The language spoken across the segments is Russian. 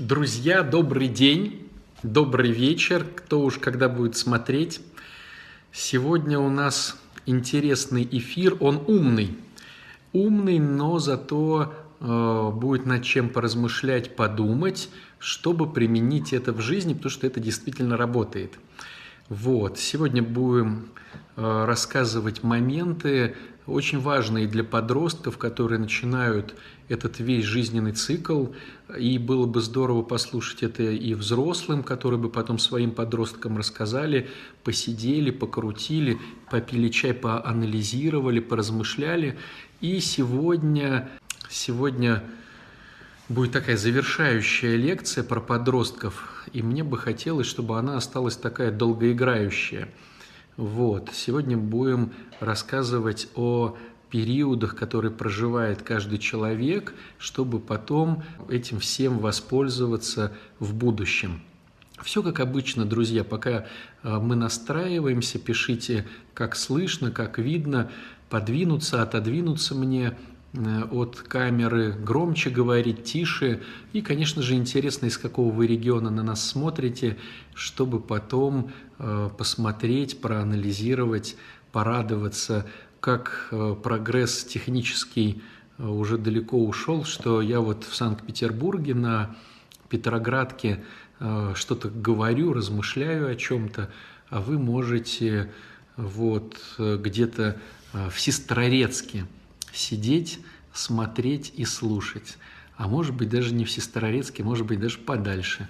Друзья, добрый день, добрый вечер, кто уж когда будет смотреть. Сегодня у нас интересный эфир, он умный. Умный, но зато э, будет над чем поразмышлять, подумать, чтобы применить это в жизни, потому что это действительно работает. Вот, сегодня будем э, рассказывать моменты, очень важные для подростков, которые начинают этот весь жизненный цикл. И было бы здорово послушать это и взрослым, которые бы потом своим подросткам рассказали, посидели, покрутили, попили чай, поанализировали, поразмышляли. И сегодня, сегодня будет такая завершающая лекция про подростков, и мне бы хотелось, чтобы она осталась такая долгоиграющая – вот. Сегодня будем рассказывать о периодах, которые проживает каждый человек, чтобы потом этим всем воспользоваться в будущем. Все как обычно, друзья, пока э, мы настраиваемся, пишите, как слышно, как видно, подвинуться, отодвинуться мне – от камеры, громче говорить, тише. И, конечно же, интересно, из какого вы региона на нас смотрите, чтобы потом э, посмотреть, проанализировать, порадоваться, как э, прогресс технический уже далеко ушел, что я вот в Санкт-Петербурге на Петроградке что-то говорю, размышляю о чем-то, а вы можете вот где-то в Сестрорецке – сидеть, смотреть и слушать. А может быть, даже не в Сестрорецке, может быть, даже подальше,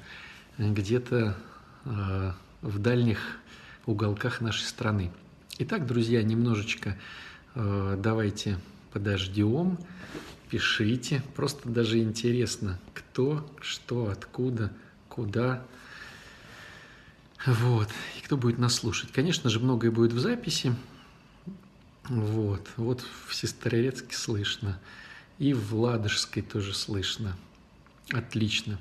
где-то э, в дальних уголках нашей страны. Итак, друзья, немножечко э, давайте подождем, пишите. Просто даже интересно, кто, что, откуда, куда. Вот. И кто будет нас слушать. Конечно же, многое будет в записи. Вот, вот в Сестрорецке слышно, и в Ладожской тоже слышно. Отлично.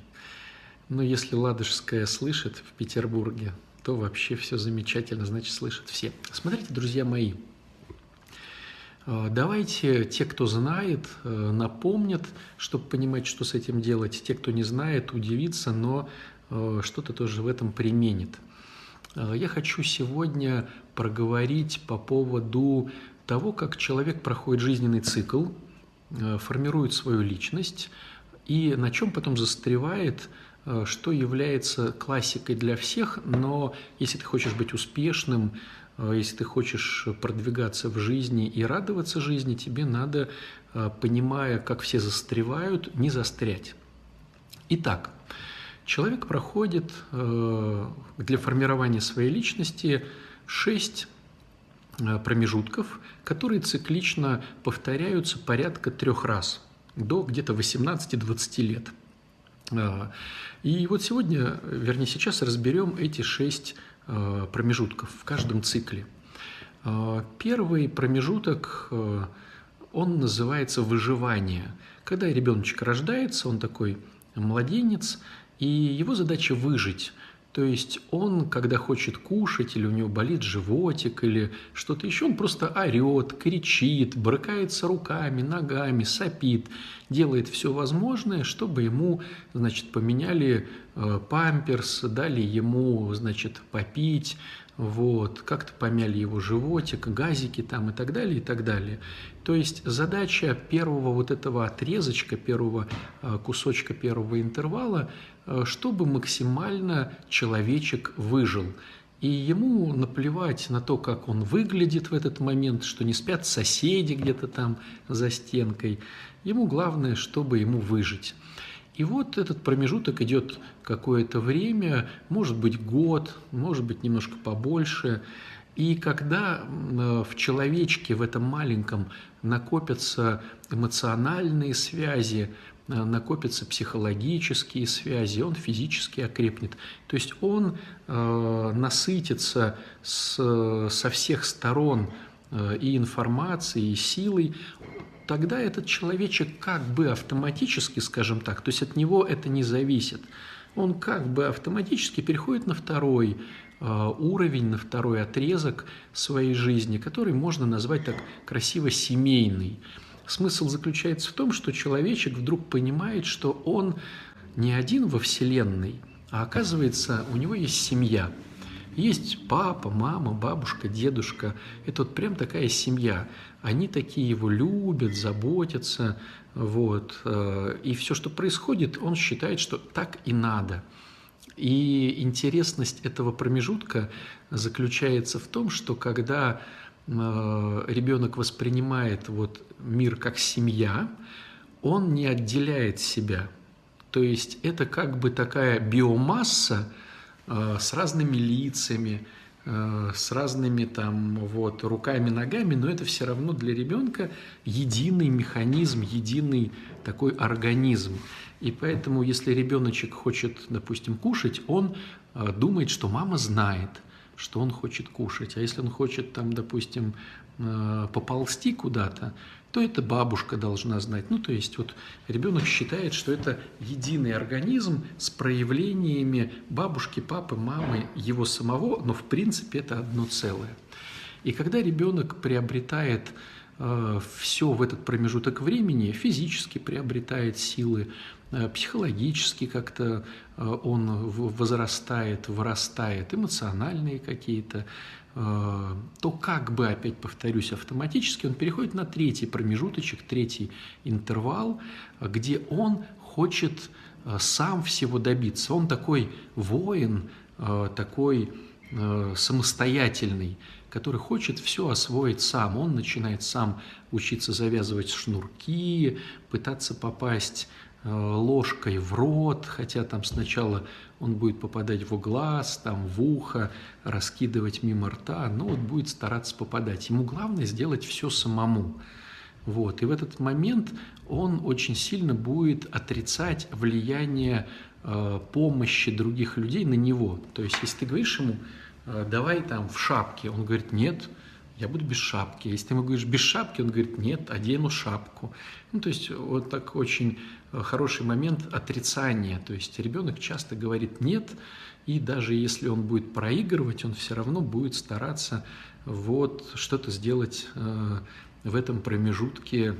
Но если Ладожская слышит в Петербурге, то вообще все замечательно, значит, слышат все. Смотрите, друзья мои, а, Давайте те, кто знает, э, напомнят, чтобы понимать, что с этим делать. Те, кто не знает, удивиться, но э, что-то тоже в этом применит. Я хочу сегодня проговорить по поводу того, как человек проходит жизненный цикл, э, формирует свою личность и на чем потом застревает, э, что является классикой для всех, но если ты хочешь быть успешным, э, если ты хочешь продвигаться в жизни и радоваться жизни, тебе надо, понимая, как все застревают, не застрять. Итак, человек проходит для формирования своей личности шесть промежутков, которые циклично повторяются порядка трех раз до где-то 18-20 лет. А, и вот сегодня, вернее сейчас, разберем эти шесть э, промежутков в каждом цикле. Первый промежуток, э, он называется выживание. Когда ребеночек рождается, он такой младенец, и его задача выжить – то есть он, когда хочет кушать, или у него болит животик, или что-то еще, он просто орет, кричит, брыкается руками, ногами, сопит, делает все возможное, чтобы ему, значит, поменяли э, памперс, дали ему, значит, попить, вот, как-то помяли его животик, газики там и так далее, и так далее. То есть задача первого вот этого отрезочка, первого э, кусочка первого интервала чтобы максимально человечек выжил. И ему наплевать на то, как он выглядит в этот момент, что не спят соседи где-то там за стенкой. Ему главное, чтобы ему выжить. И вот этот промежуток идет какое-то время, может быть год, может быть немножко побольше. И когда э, в человечке, в этом маленьком, накопятся эмоциональные связи, Э, накопятся психологические связи, он физически окрепнет. То есть он э, насытится с, со всех сторон э, и информацией, и силой, тогда этот человечек как бы автоматически, скажем так, то есть от него это не зависит, он как бы автоматически переходит на второй э, уровень, на второй отрезок своей жизни, который можно назвать так красиво семейный. Смысл заключается в том, что человечек вдруг понимает, что он не один во Вселенной, а оказывается, у него есть семья. Есть папа, мама, бабушка, дедушка. Это вот прям такая семья. Они такие его любят, заботятся. Вот. Э, и все, что происходит, он считает, что так и надо. И интересность этого промежутка заключается в том, что когда ребенок воспринимает вот мир как семья, он не отделяет себя. То есть это как бы такая биомасса э, с разными лицами, э, с разными там вот руками, ногами, но это все равно для ребенка единый механизм, единый такой организм. И поэтому, если ребеночек хочет, допустим, кушать, он э, думает, что мама знает, что он хочет кушать. А если он хочет, там, допустим, поползти куда-то, то это бабушка должна знать. Ну, то есть вот ребенок считает, что это единый организм с проявлениями бабушки, папы, мамы, его самого, но в принципе это одно целое. И когда ребенок приобретает э, все в этот промежуток времени, физически приобретает силы, э, психологически как-то э, он возрастает, вырастает, эмоциональные какие-то Э, то как бы, опять повторюсь, автоматически он переходит на третий промежуточек, третий интервал, где он хочет э, сам всего добиться. Он такой воин, э, такой самостоятельный, который хочет все освоить сам. Он начинает сам учиться завязывать шнурки, пытаться попасть ложкой в рот, хотя там сначала он будет попадать в глаз, там, в ухо, раскидывать мимо рта, но вот будет стараться попадать. Ему главное сделать все самому. Вот. И в этот момент он очень сильно будет отрицать влияние э, помощи других людей на него. То есть, если ты говоришь ему, э, давай там в шапке, он говорит, нет, я буду без шапки. Если ты ему говоришь без шапки, он говорит, нет, одену шапку. Ну, то есть вот так очень э, хороший момент отрицания. То есть ребенок часто говорит нет, и даже если он будет проигрывать, он все равно будет стараться вот что-то сделать э, в этом промежутке,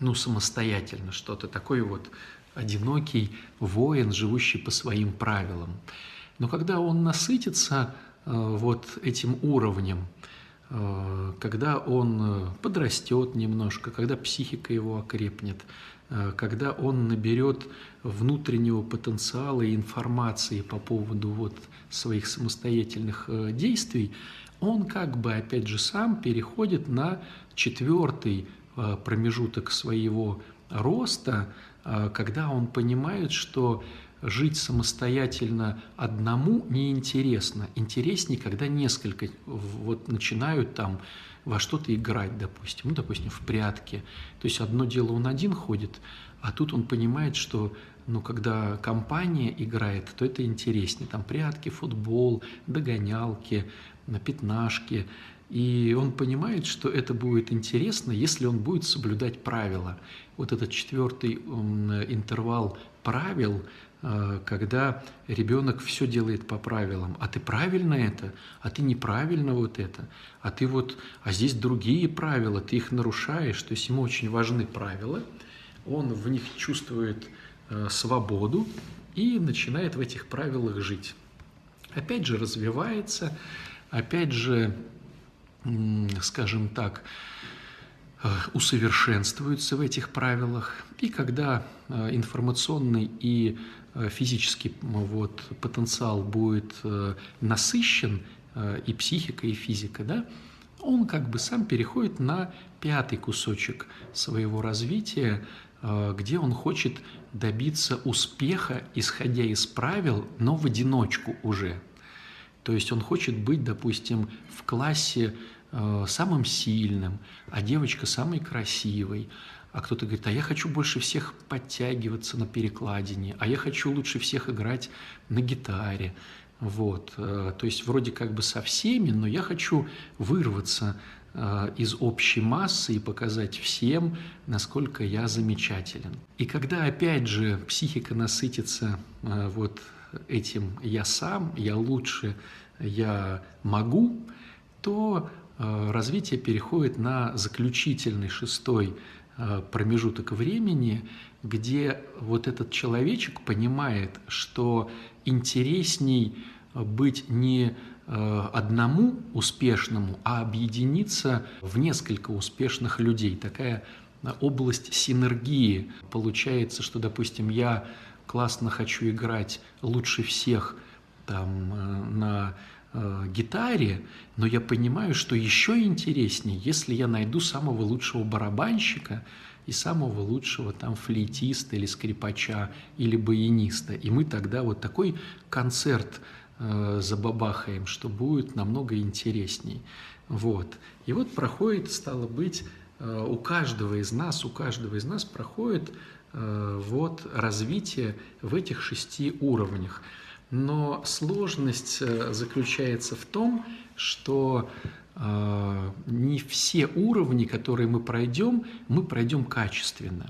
ну, самостоятельно, что-то такой вот одинокий воин, живущий по своим правилам. Но когда он насытится э, вот этим уровнем, Э, когда он э, подрастет немножко, когда психика его окрепнет, э, когда он наберет внутреннего потенциала и информации по поводу вот своих самостоятельных действий, он как бы, опять же, сам переходит на четвертый промежуток своего роста, когда он понимает, что жить самостоятельно одному неинтересно. Интереснее, когда несколько вот начинают там во что-то играть, допустим, ну, допустим, в прятки. То есть одно дело он один ходит, а тут он понимает, что ну, когда компания играет, то это интереснее. Там прятки, футбол, догонялки, пятнашки. И он понимает, что это будет интересно, если он будет соблюдать правила. Вот этот четвертый интервал правил, Э, когда ребенок все делает по правилам, а ты правильно это, а ты неправильно вот это, а ты вот, а здесь другие правила, ты их нарушаешь, то есть ему очень важны правила, он в них чувствует э, свободу и начинает в этих правилах жить. Опять же развивается, опять же, скажем так, э, усовершенствуется в этих правилах. И когда информационный и Э, физический вот, потенциал будет э, насыщен, э, и психика, и физика, да, он как бы сам переходит на пятый кусочек своего развития, где он хочет добиться успеха, исходя из правил, но в одиночку уже. То есть он хочет быть, допустим, в классе самым сильным, а девочка самой красивой, а кто-то говорит, а я хочу больше всех подтягиваться на перекладине, а я хочу лучше всех играть на гитаре. Вот. Э, то есть вроде как бы со всеми, но я хочу вырваться э, из общей массы и показать всем, насколько я замечателен. И когда опять же психика насытится э, вот этим «я сам», «я лучше», «я могу», то развитие переходит на заключительный шестой э, промежуток времени, где вот этот человечек понимает, что интересней быть не э, одному успешному, а объединиться в несколько успешных людей. Такая область синергии. Получается, что, допустим, я классно хочу играть лучше всех там, э, на э, гитаре, но я понимаю, что еще интереснее, если я найду самого лучшего барабанщика и самого лучшего там флейтиста или скрипача или баяниста. И мы тогда вот такой концерт э, забабахаем, что будет намного интересней. Вот. И вот проходит, стало быть, э, у каждого из нас, у каждого из нас проходит э, вот развитие в этих шести уровнях. Но сложность э, заключается в том, что э, не все уровни, которые мы пройдем, мы пройдем качественно.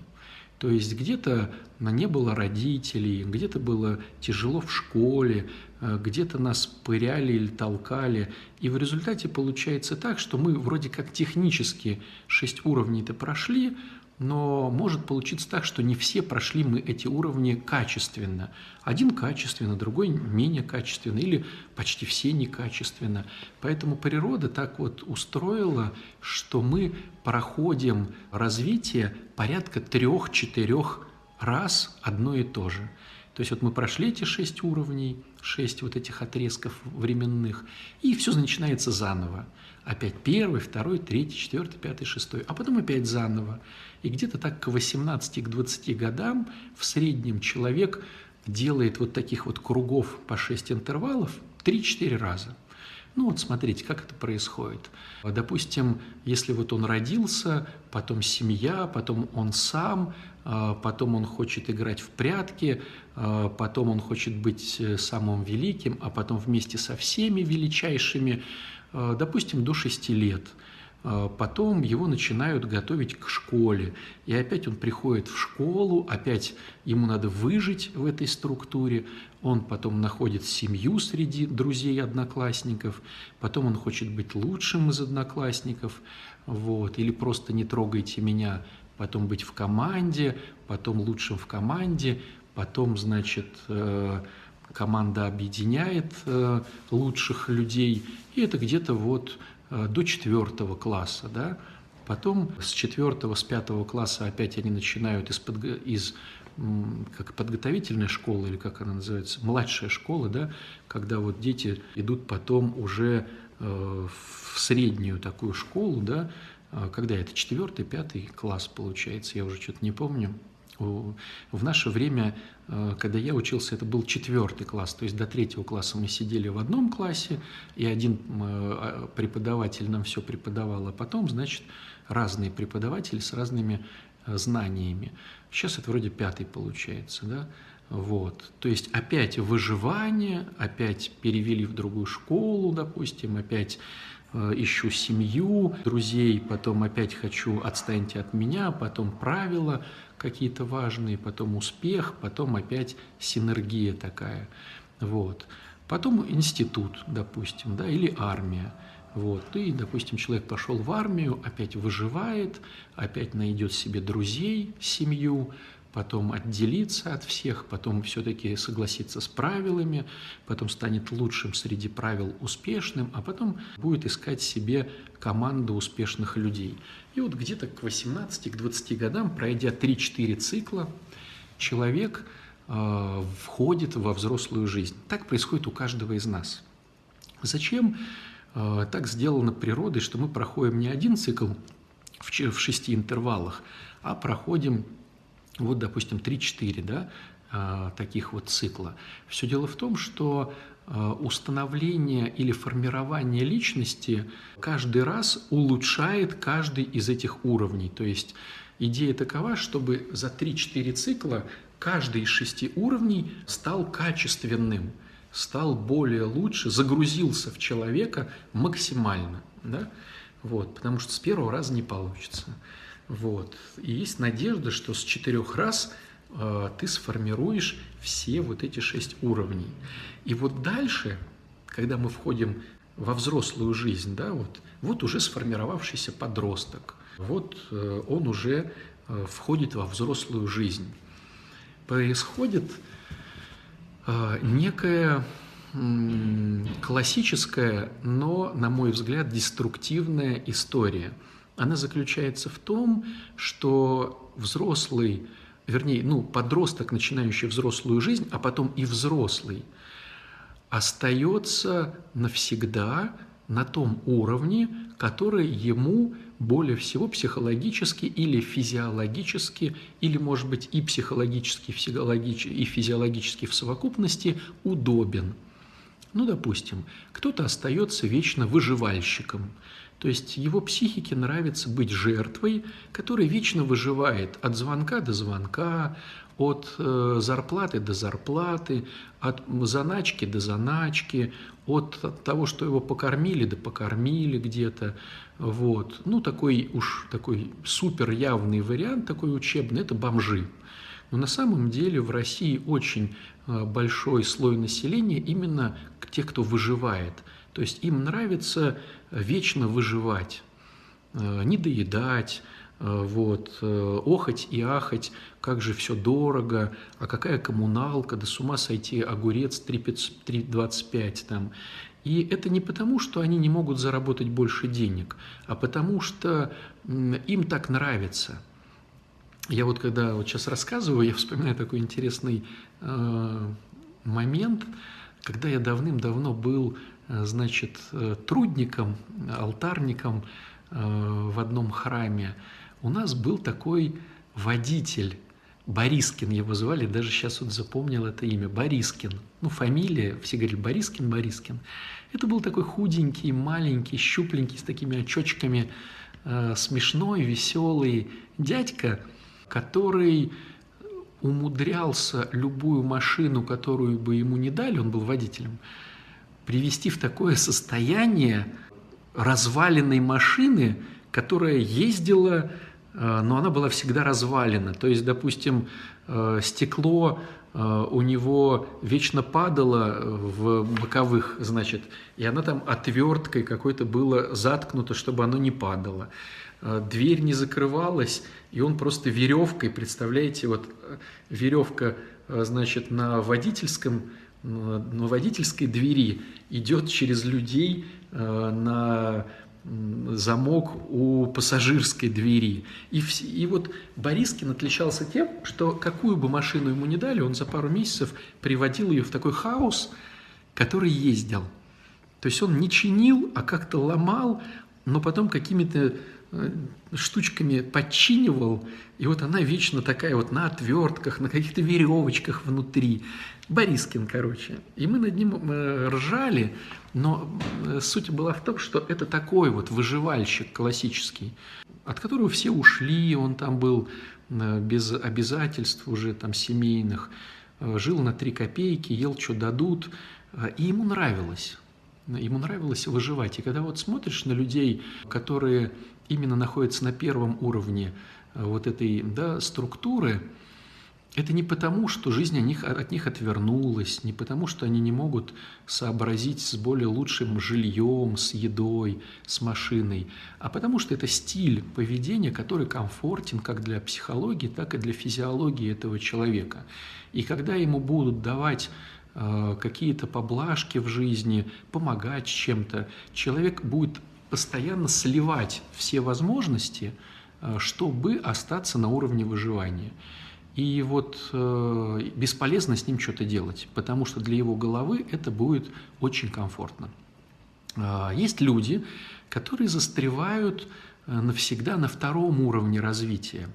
То есть где-то не было родителей, где-то было тяжело в школе, э, где-то нас пыряли или толкали. И в результате получается так, что мы вроде как технически шесть уровней-то прошли, но может получиться так, что не все прошли мы эти уровни качественно. Один качественно, другой менее качественно, или почти все некачественно. Поэтому природа так вот устроила, что мы проходим развитие порядка трех-четырех раз одно и то же. То есть вот мы прошли эти шесть уровней, шесть вот этих отрезков временных, и все начинается заново. Опять первый, второй, третий, четвертый, пятый, шестой, а потом опять заново. И где-то так к 18, к 20 годам в среднем человек делает вот таких вот кругов по 6 интервалов 3-4 раза. Ну вот смотрите, как это происходит. Допустим, если вот он родился, потом семья, потом он сам, а, потом он хочет играть в прятки, а, потом он хочет быть э, самым великим, а потом вместе со всеми величайшими, а, допустим, до 6 лет – потом его начинают готовить к школе. И опять он приходит в школу, опять ему надо выжить в этой структуре. Он потом находит семью среди друзей одноклассников. Потом он хочет быть лучшим из одноклассников. Вот, или просто не трогайте меня. Потом быть в команде, потом лучшим в команде. Потом, значит, э, команда объединяет э, лучших людей. И это где-то вот до четвертого класса, да, потом с четвертого, с пятого класса опять они начинают из, подго... из как подготовительная школа, или как она называется, младшая школа, да, когда вот дети идут потом уже э, в среднюю такую школу, да, э, когда это четвертый, пятый класс получается, я уже что-то не помню, в наше время, э, когда я учился, это был четвертый класс, то есть до третьего класса мы сидели в одном классе, и один а, преподаватель нам все преподавал, а потом, значит, разные преподаватели с разными э, знаниями. Сейчас это вроде пятый получается, да? Вот. То есть опять выживание, опять перевели в другую школу, допустим, опять ищу семью, друзей, потом опять хочу «отстаньте от меня», потом правила, какие-то важные, потом успех, потом опять синергия такая. Вот. Потом институт, допустим, да, или армия. Вот. И, допустим, человек пошел в армию, опять выживает, опять найдет себе друзей, семью, потом отделиться от всех, потом все-таки согласиться с правилами, потом станет лучшим среди правил успешным, а потом будет искать себе команду успешных людей. И вот где-то к 18, к 20 годам, пройдя 3-4 цикла, человек э, входит во взрослую жизнь. Так происходит у каждого из нас. Зачем э, так сделано природой, что мы проходим не один цикл в, в шести интервалах, а проходим вот, допустим, 3-4 да, а, таких вот цикла. Все дело в том, что а, установление или формирование личности каждый раз улучшает каждый из этих уровней. То есть идея такова, чтобы за 3-4 цикла каждый из шести уровней стал качественным, стал более лучше, загрузился в человека максимально. Да? Вот, потому что с первого раза не получится. Вот. И есть надежда, что с четырех раз э, ты сформируешь все вот эти шесть уровней. И вот дальше, когда мы входим во взрослую жизнь, да, вот, вот уже сформировавшийся подросток, вот э, он уже входит во взрослую жизнь. Происходит некая классическая, но, на мой взгляд, деструктивная история. Она заключается в том, что взрослый, вернее, ну, подросток, начинающий взрослую жизнь, а потом и взрослый, остается навсегда на том уровне, который ему более всего психологически или физиологически, или, может быть, и психологически, и физиологически в совокупности удобен – ну, допустим, кто-то остается вечно выживальщиком, то есть его психике нравится быть жертвой, которая вечно выживает от звонка до звонка, от э, зарплаты до зарплаты, от заначки до заначки, от того, что его покормили до покормили где-то. Вот. Ну, такой уж такой супер явный вариант, такой учебный, это бомжи. Но на самом деле в России очень э, большой слой населения именно тех, кто выживает. То есть им нравится вечно выживать, э, не доедать, э, вот, охать и ахать, как же все дорого, а какая коммуналка, да с ума сойти, огурец 3,25 там. И это не потому, что они не могут заработать больше денег, а потому что им так нравится – я вот когда вот сейчас рассказываю, я вспоминаю такой интересный э, момент, когда я давным-давно был, э, значит, э, трудником, алтарником э, в одном храме. У нас был такой водитель, Борискин его звали, даже сейчас вот запомнил это имя, Борискин. Ну, фамилия, все говорили Борискин, Борискин. Это был такой худенький, маленький, щупленький, с такими очочками, э, смешной, веселый дядька – который умудрялся любую машину, которую бы ему не дали, он был водителем, привести в такое состояние разваленной машины, которая ездила, э, но она была всегда развалена. То есть, допустим, э, стекло э, у него вечно падало в боковых, значит, и она там отверткой какой-то было заткнута, чтобы оно не падало. Дверь не закрывалась, и он просто веревкой, представляете, вот веревка, значит, на водительском, на водительской двери идет через людей э, на замок у пассажирской двери. И, и вот Борискин отличался тем, что какую бы машину ему не дали, он за пару месяцев приводил ее в такой хаос, который ездил. То есть он не чинил, а как-то ломал, но потом какими-то Э, штучками подчинивал, и вот она вечно такая вот на отвертках, на каких-то веревочках внутри. Борискин, короче. И мы над ним э, ржали, но э, суть была в том, что это такой вот выживальщик классический, от которого все ушли, он там был без обязательств уже там семейных, жил на три копейки, ел, что дадут, и ему нравилось. Ему нравилось выживать. И когда вот смотришь на людей, которые именно находятся на первом уровне э, вот этой да, структуры, это не потому, что жизнь от них, от них отвернулась, не потому, что они не могут сообразить с более лучшим жильем, с едой, с машиной, а потому что это стиль поведения, который комфортен как для психологии, так и для физиологии этого человека. И когда ему будут давать э, какие-то поблажки в жизни, помогать чем-то, человек будет постоянно сливать все возможности, э, чтобы остаться на уровне выживания. И вот э, бесполезно с ним что-то делать, потому что для его головы это будет очень комфортно. Э, есть люди, которые застревают э, навсегда на втором уровне развития.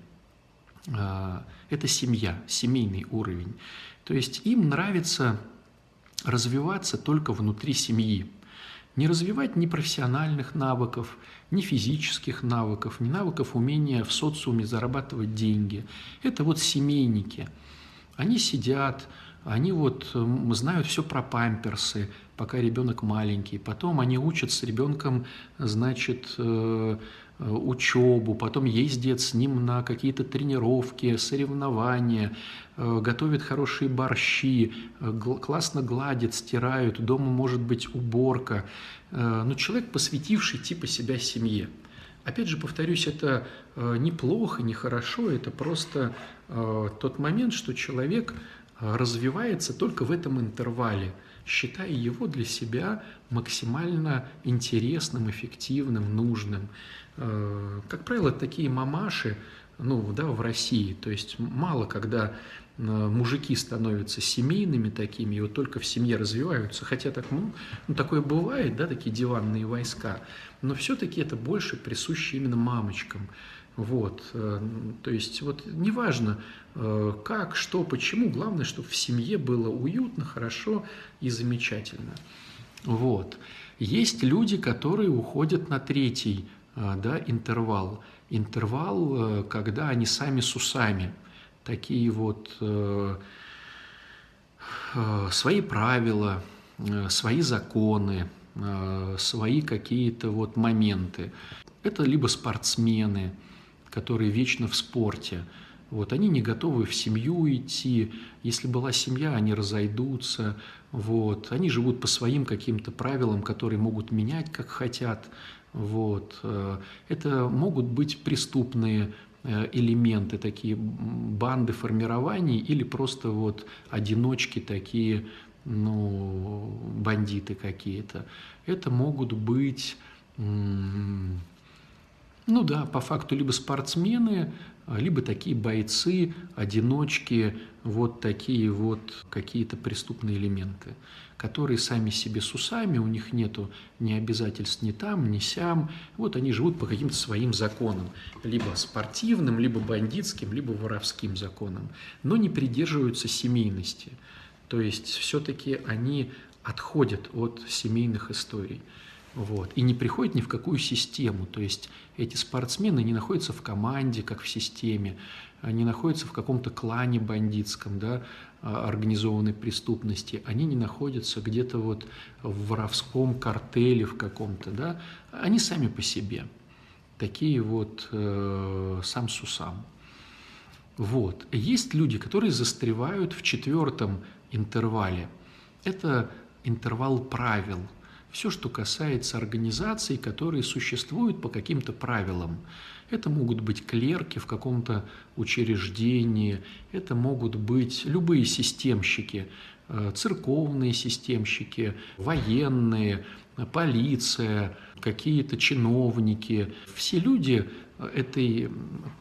Э, это семья, семейный уровень. То есть им нравится развиваться только внутри семьи не развивать ни профессиональных навыков, ни физических навыков, ни навыков умения в социуме зарабатывать деньги. Это вот семейники. Они сидят, они вот знают все про памперсы, пока ребенок маленький. Потом они учат с ребенком, значит, э, учебу, потом ездят с ним на какие-то тренировки, соревнования, э, готовят хорошие борщи, э, классно гладят, стирают, дома может быть уборка. Но человек, посвятивший типа себя семье. Опять же, повторюсь, это неплохо, нехорошо, это просто тот момент, что человек развивается только в этом интервале, считая его для себя максимально интересным, эффективным, нужным. Как правило, такие мамаши, ну, да, в России, то есть мало когда мужики становятся семейными такими, и вот только в семье развиваются, хотя так, ну, ну такое бывает, да, такие диванные войска, но все-таки это больше присуще именно мамочкам. Вот, э, то есть вот неважно, э, как, что, почему, главное, чтобы в семье было уютно, хорошо и замечательно. Вот. Есть люди, которые уходят на третий э, да, интервал. Интервал, когда они сами с усами – такие вот э, э, свои правила, э, свои законы, свои какие-то вот моменты. Это либо спортсмены, которые вечно в спорте, вот, они не готовы в семью идти. Если была семья, они разойдутся. Вот. Они живут по своим каким-то правилам, которые могут менять, как хотят. Вот. Это могут быть преступные Э, элементы, такие банды формирований или просто вот одиночки такие, ну, бандиты какие-то. Это могут быть, ну да, по факту либо спортсмены, либо такие бойцы, одиночки, вот такие вот какие-то преступные элементы которые сами себе с усами, у них нету ни обязательств ни там, ни сям. Вот они живут по каким-то своим законам, либо спортивным, либо бандитским, либо воровским законам, но не придерживаются семейности. То есть все-таки они отходят от семейных историй. Вот, и не приходят ни в какую систему. То есть эти спортсмены не находятся в команде, как в системе, они находятся в каком-то клане бандитском, да, а, организованной преступности, они не находятся где-то вот в воровском картеле в каком-то, да, они сами по себе, такие вот э, сам сусам. Вот. Есть люди, которые застревают в четвертом интервале. Это интервал правил. Все, что касается организаций, которые существуют по каким-то правилам. Это могут быть клерки в каком-то учреждении, это могут быть любые системщики, э, церковные системщики, военные, полиция, какие-то чиновники. Все люди этой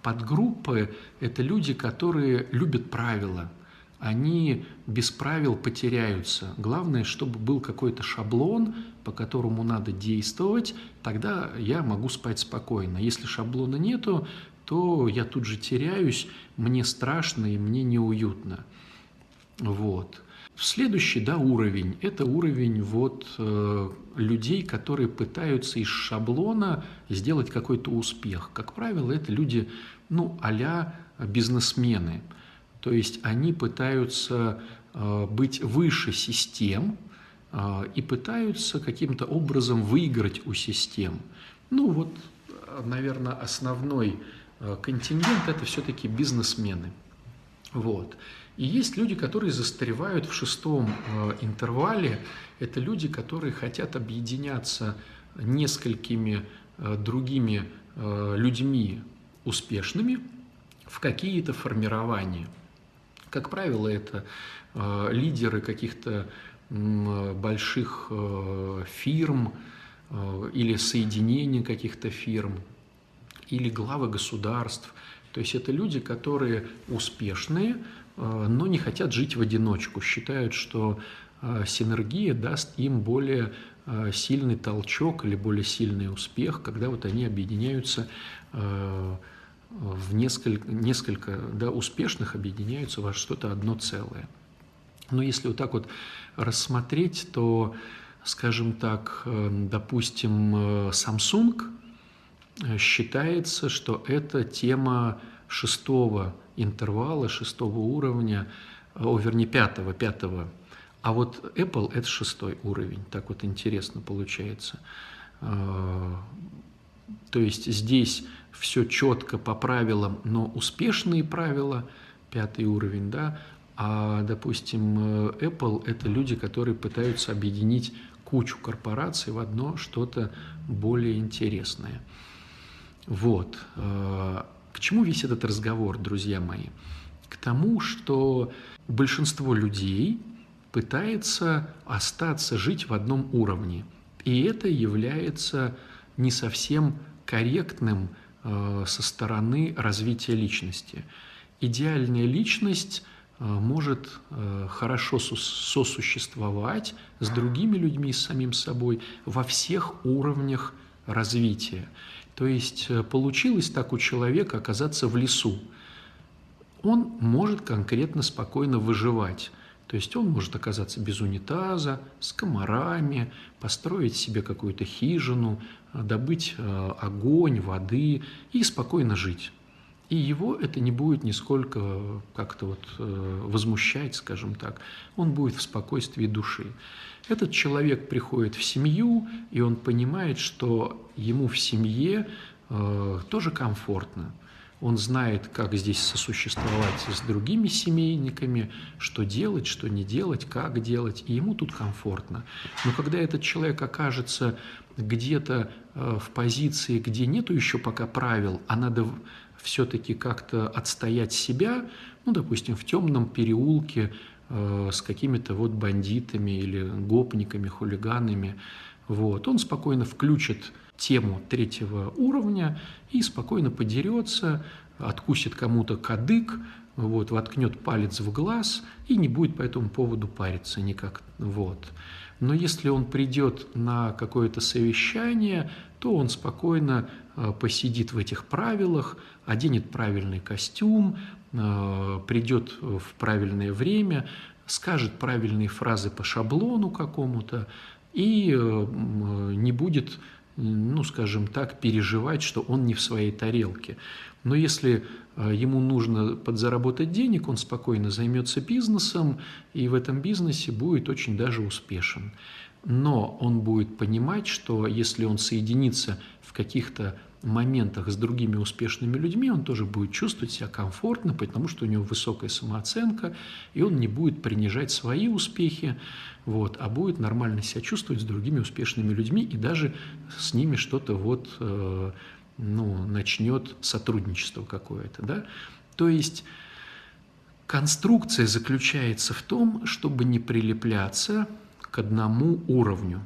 подгруппы – это люди, которые любят правила – они без правил потеряются. Главное, чтобы был какой-то шаблон, по которому надо действовать, тогда я могу спать спокойно. Если шаблона нету, то я тут же теряюсь, мне страшно и мне неуютно. Вот. Следующий да, уровень – это уровень вот, э, людей, которые пытаются из шаблона сделать какой-то успех. Как правило, это люди ну, а бизнесмены – то есть они пытаются э, быть выше систем э, и пытаются каким-то образом выиграть у систем. Ну вот, наверное, основной э, контингент – это все-таки бизнесмены. Вот. И есть люди, которые застревают в шестом интервале. Это люди, которые хотят объединяться несколькими другими людьми успешными в какие-то формирования – как правило, это э, лидеры каких-то больших э, фирм э, или соединений каких-то фирм, или главы государств. То есть это люди, которые успешные, но не хотят жить в одиночку, считают, что синергия даст им более сильный толчок или более сильный успех, когда вот они объединяются в несколько, несколько да, успешных объединяются во что-то одно целое. Но если вот так вот рассмотреть, то, скажем так, э, допустим, э, Samsung э, считается, что это тема шестого интервала, шестого уровня, о, вернее, пятого, пятого. А вот Apple – это шестой уровень. Так вот интересно получается. То есть здесь все четко по правилам, но успешные правила, пятый уровень, да, а, допустим, э, Apple – это люди, которые пытаются объединить кучу корпораций в одно что-то более интересное. Вот. Э, к чему весь этот разговор, друзья мои? К тому, что большинство людей пытается остаться жить в одном уровне. И это является не совсем корректным со стороны развития личности. Идеальная личность э, может э, хорошо сосуществовать с другими людьми, с самим собой во всех уровнях развития. То есть получилось так у человека оказаться в лесу. Он может конкретно спокойно выживать. То есть он может оказаться без унитаза, с комарами, построить себе какую-то хижину, добыть э, огонь, воды и спокойно жить. И его это не будет нисколько как-то вот э, возмущать, скажем так. Он будет в спокойствии души. Этот человек приходит в семью, и он понимает, что ему в семье э, тоже комфортно он знает, как здесь сосуществовать с другими семейниками, что делать, что не делать, как делать, и ему тут комфортно. Но когда этот человек окажется где-то э, в позиции, где нету еще пока правил, а надо все-таки как-то отстоять себя, ну, допустим, в темном переулке э, с какими-то вот бандитами или гопниками, хулиганами, вот, он спокойно включит тему третьего уровня и спокойно подерется, откусит кому-то кадык, вот, воткнет палец в глаз и не будет по этому поводу париться никак. Вот. Но если он придет на какое-то совещание, то он спокойно э, посидит в этих правилах, оденет правильный костюм, э, придет в правильное время, скажет правильные фразы по шаблону какому-то и э, не будет ну, скажем так, переживать, что он не в своей тарелке. Но если э, ему нужно подзаработать денег, он спокойно займется бизнесом и в этом бизнесе будет очень даже успешен. Но он будет понимать, что если он соединится в каких-то моментах с другими успешными людьми, он тоже будет чувствовать себя комфортно, потому что у него высокая самооценка, и он не будет принижать свои успехи, вот, а будет нормально себя чувствовать с другими успешными людьми и даже с ними что-то вот, э, ну, начнет сотрудничество какое-то, да. То есть конструкция заключается в том, чтобы не прилепляться к одному уровню.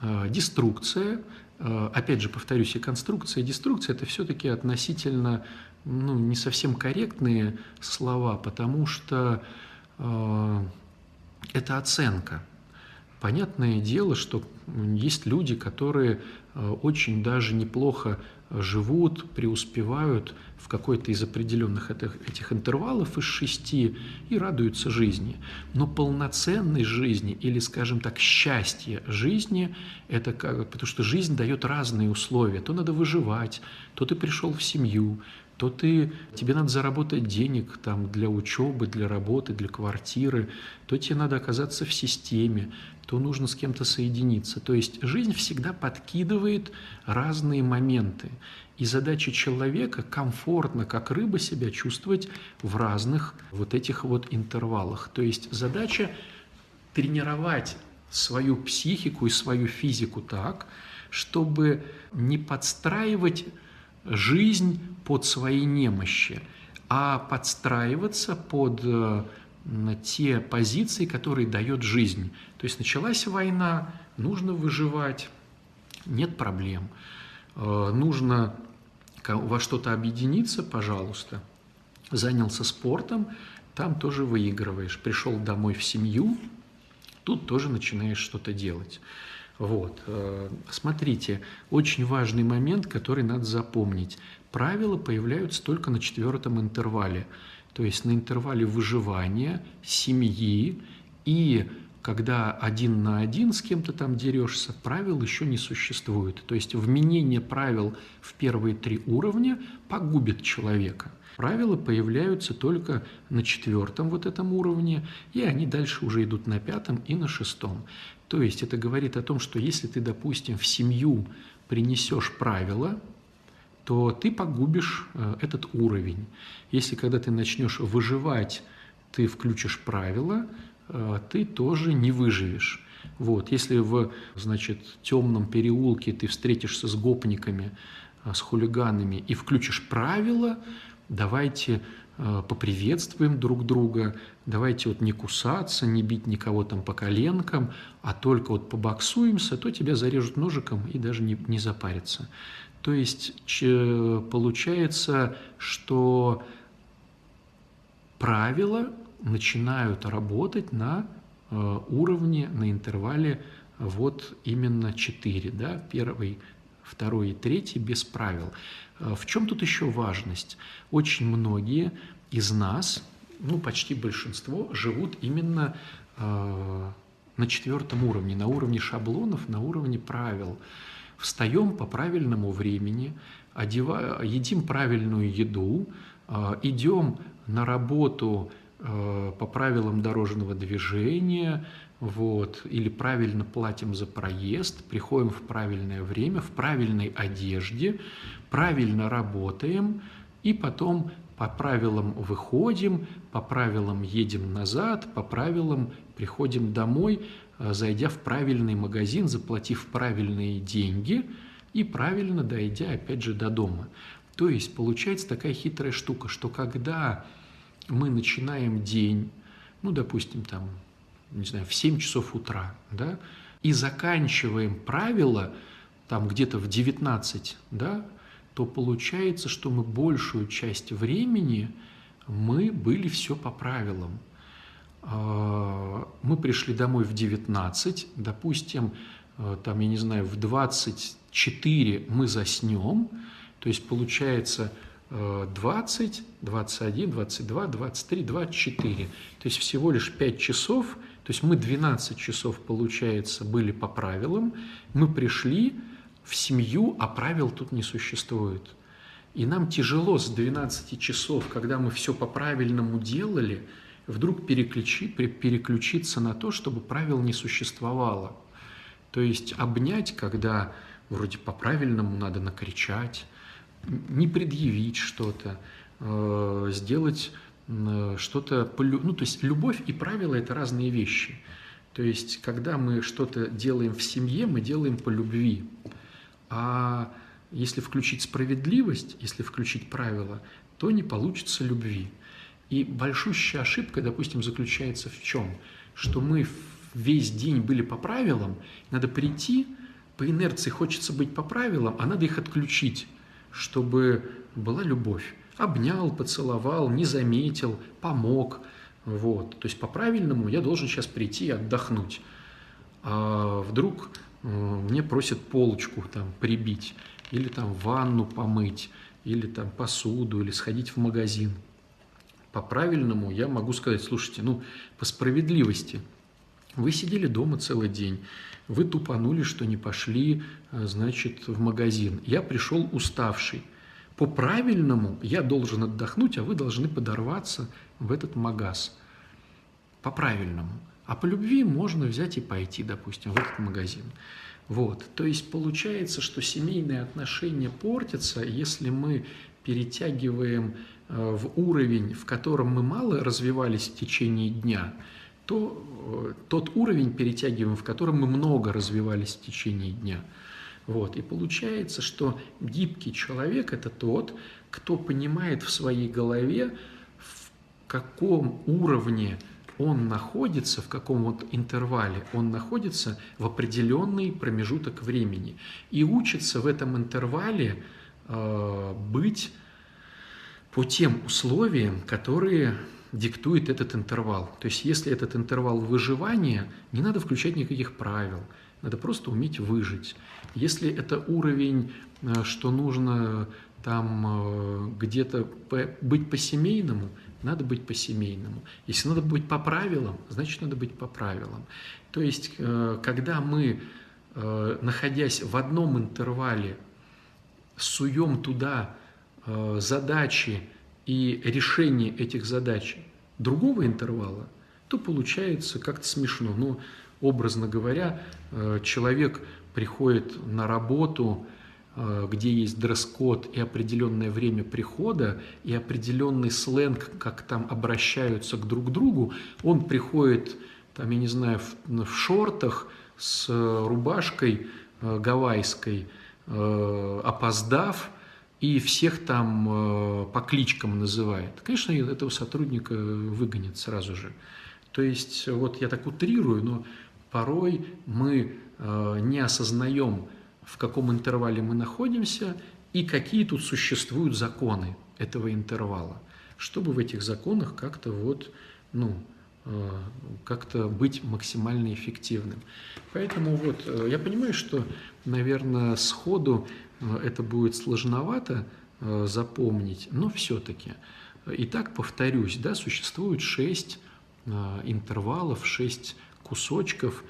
Э, деструкция опять же, повторюсь, и конструкция, и деструкция – это все-таки относительно ну, не совсем корректные слова, потому что э, это оценка. Понятное дело, что есть люди, которые э, очень даже неплохо живут, преуспевают в какой-то из определенных этих, этих интервалов из шести и радуются жизни. Но полноценной жизни или, скажем так, счастье жизни – это как, потому что жизнь дает разные условия. То надо выживать, то ты пришел в семью, то ты, тебе надо заработать денег там, для учебы, для работы, для квартиры, то тебе надо оказаться в системе, то нужно с кем-то соединиться. То есть жизнь всегда подкидывает разные моменты. И задача человека комфортно, как рыба, себя чувствовать в разных вот этих вот интервалах. То есть задача тренировать свою психику и свою физику так, чтобы не подстраивать жизнь под свои немощи, а подстраиваться под э, те позиции, которые дает жизнь. То есть началась война, нужно выживать, нет проблем. Э, нужно во что-то объединиться, пожалуйста. Занялся спортом, там тоже выигрываешь. Пришел домой в семью, тут тоже начинаешь что-то делать. Вот. Э, смотрите, очень важный момент, который надо запомнить. Правила появляются только на четвертом интервале – то есть на интервале выживания, семьи и когда один на один с кем-то там дерешься, правил еще не существует. То есть вменение правил в первые три уровня погубит человека. Правила появляются только на четвертом вот этом уровне, и они дальше уже идут на пятом и на шестом. То есть это говорит о том, что если ты, допустим, в семью принесешь правила, то ты погубишь э, этот уровень. Если когда ты начнешь выживать, ты включишь правила, э, ты тоже не выживешь. Вот. Если в значит, темном переулке ты встретишься с гопниками, с хулиганами и включишь правила, давайте поприветствуем друг друга, давайте вот не кусаться, не бить никого там по коленкам, а только вот побоксуемся, то тебя зарежут ножиком и даже не, не запарятся. То есть получается, что правила начинают работать на э, уровне, на интервале вот именно 4, да, первый, второй и третий без правил. Э, в чем тут еще важность? Очень многие из нас, ну почти большинство, живут именно э, на четвертом уровне, на уровне шаблонов, на уровне правил. Встаем по правильному времени, одева... едим правильную еду, э, идем на работу э, по правилам дорожного движения, вот, или правильно платим за проезд, приходим в правильное время, в правильной одежде, правильно работаем, и потом по правилам выходим, по правилам едем назад, по правилам приходим домой, э, зайдя в правильный магазин, заплатив правильные деньги и правильно дойдя опять же до дома. То есть получается такая хитрая штука, что когда мы начинаем день, ну, допустим, там, не знаю, в 7 часов утра, да, и заканчиваем правило там где-то в 19, да, то получается, что мы большую часть времени мы были все по правилам. А, мы пришли домой в 19, допустим, э, там, я не знаю, в 24 мы заснем, то есть получается 20, 21, 22, 23, 24. То есть всего лишь 5 часов, то есть мы 12 часов, получается, были по правилам, мы пришли в семью, а правил тут не существует. И нам тяжело с 12 часов, когда мы все по-правильному делали, вдруг переключи, переключиться на то, чтобы правил не существовало. То есть обнять, когда вроде по-правильному надо накричать, не предъявить что-то, э, сделать что-то, ну то есть любовь и правила – это разные вещи. То есть когда мы что-то делаем в семье, мы делаем по любви. А если включить справедливость, если включить правила, то не получится любви. И большущая ошибка, допустим, заключается в чем? Что мы весь день были по правилам, надо прийти, по инерции хочется быть по правилам, а надо их отключить чтобы была любовь. Обнял, поцеловал, не заметил, помог. Вот. То есть по-правильному я должен сейчас прийти и отдохнуть. А вдруг мне просят полочку там прибить, или там ванну помыть, или там посуду, или сходить в магазин. По-правильному я могу сказать, слушайте, ну, по справедливости, вы сидели дома целый день, вы тупанули, что не пошли, э, значит, в магазин. Я пришел уставший. По правильному я должен отдохнуть, а вы должны подорваться в этот магаз. По правильному. А по любви можно взять и пойти, допустим, в этот магазин. Вот. То есть получается, что семейные отношения портятся, если мы перетягиваем э, в уровень, в котором мы мало развивались в течение дня – то э, тот уровень перетягиваем, в котором мы много развивались в течение дня. Вот. И получается, что гибкий человек – это тот, кто понимает в своей голове, в каком уровне он находится, в каком вот интервале он находится в определенный промежуток времени. И учится в этом интервале э, быть по тем условиям, которые диктует этот интервал. То есть если этот интервал выживания, не надо включать никаких правил, надо просто уметь выжить. Если это уровень, э, что нужно там э, где-то быть по-семейному, надо быть по-семейному. Если надо быть по правилам, значит надо быть по правилам. То есть э, когда мы, находясь в одном интервале, суем туда задачи, и решение этих задач другого интервала, то получается как-то смешно. Но, образно говоря, э, человек приходит на работу, э, где есть дресс-код и определенное время прихода, и определенный сленг, как там обращаются к друг другу, он приходит, там, я не знаю, в, в шортах с рубашкой э, гавайской, опоздав – и всех там э, по кличкам называет, конечно, этого сотрудника выгонят сразу же. То есть, вот я так утрирую, но порой мы э, не осознаем, в каком интервале мы находимся и какие тут существуют законы этого интервала, чтобы в этих законах как-то вот, ну, э, как-то быть максимально эффективным. Поэтому вот я понимаю, что, наверное, сходу Э, это будет сложновато э, запомнить, но все-таки. Итак, повторюсь, да, существует шесть э, интервалов, шесть кусочков,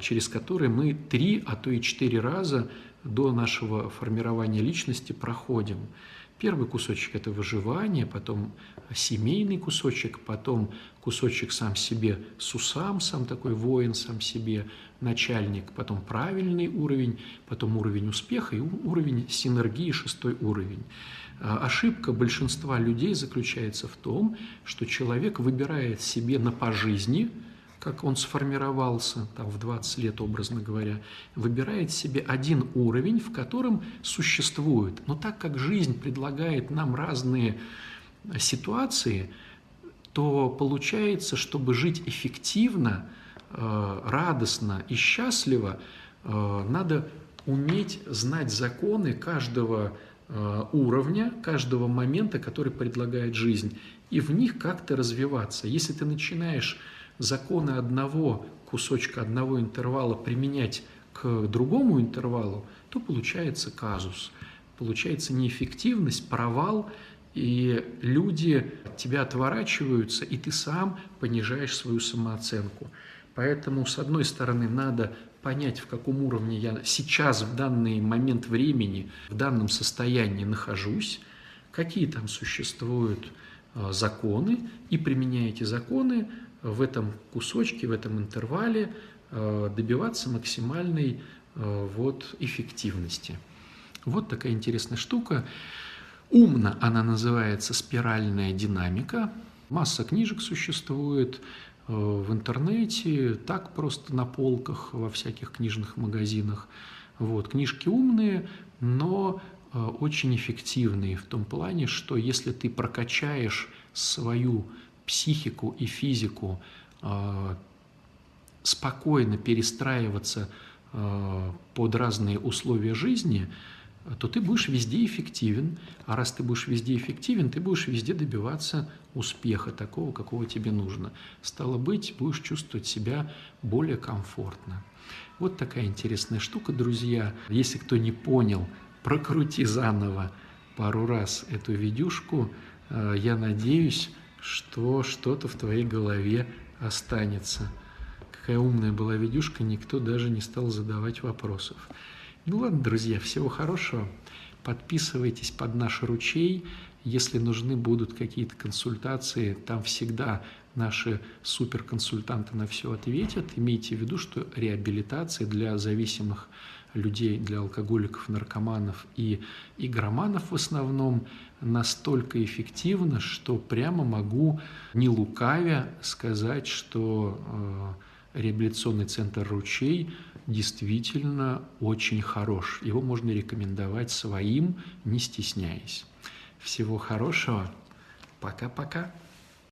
через которые мы три, а то и четыре раза до нашего формирования личности проходим. Первый кусочек – это выживание, потом семейный кусочек, потом кусочек сам себе сусам, сам такой воин сам себе, начальник, потом правильный уровень, потом уровень успеха и уровень синергии, шестой уровень. А, ошибка большинства людей заключается в том, что человек выбирает себе на пожизни, как он сформировался там, в 20 лет, образно говоря, выбирает себе один уровень, в котором существует. Но так как жизнь предлагает нам разные ситуации, то получается, чтобы жить эффективно – Э, радостно и счастливо, э, надо уметь знать законы каждого э, уровня, каждого момента, который предлагает жизнь, и в них как-то развиваться. Если ты начинаешь законы одного кусочка, одного интервала применять к другому интервалу, то получается казус, получается неэффективность, провал, и люди от тебя отворачиваются, и ты сам понижаешь свою самооценку. Поэтому, с одной стороны, надо понять, в каком уровне я сейчас, в данный момент времени, в данном состоянии нахожусь, какие там существуют а, законы, и применяя эти законы в этом кусочке, в этом интервале а, добиваться максимальной а, вот, эффективности. Вот такая интересная штука. Умно она называется спиральная динамика. Масса книжек существует, Э, в интернете, так просто на полках во всяких книжных магазинах. Вот. Книжки умные, но э, очень эффективные в том плане, что если ты прокачаешь свою психику и физику э, спокойно перестраиваться под разные условия жизни, то ты будешь везде эффективен. А раз ты будешь везде эффективен, ты будешь везде добиваться успеха, такого, какого тебе нужно. Стало быть, будешь чувствовать себя более комфортно. Вот такая интересная штука, друзья. Если кто не понял, прокрути заново пару раз эту видюшку. Э, я надеюсь, что что-то в твоей голове останется. Какая умная была видюшка, никто даже не стал задавать вопросов. Ну ладно, друзья, всего хорошего. Подписывайтесь под наш ручей. Если нужны будут какие-то консультации, там всегда наши суперконсультанты на все ответят. Имейте в виду, что реабилитация для зависимых людей, для алкоголиков, наркоманов и игроманов в основном настолько эффективна, что прямо могу, не лукавя, сказать, что э, реабилитационный центр «Ручей» действительно очень хорош. Его можно рекомендовать своим, не стесняясь. Всего хорошего. Пока-пока.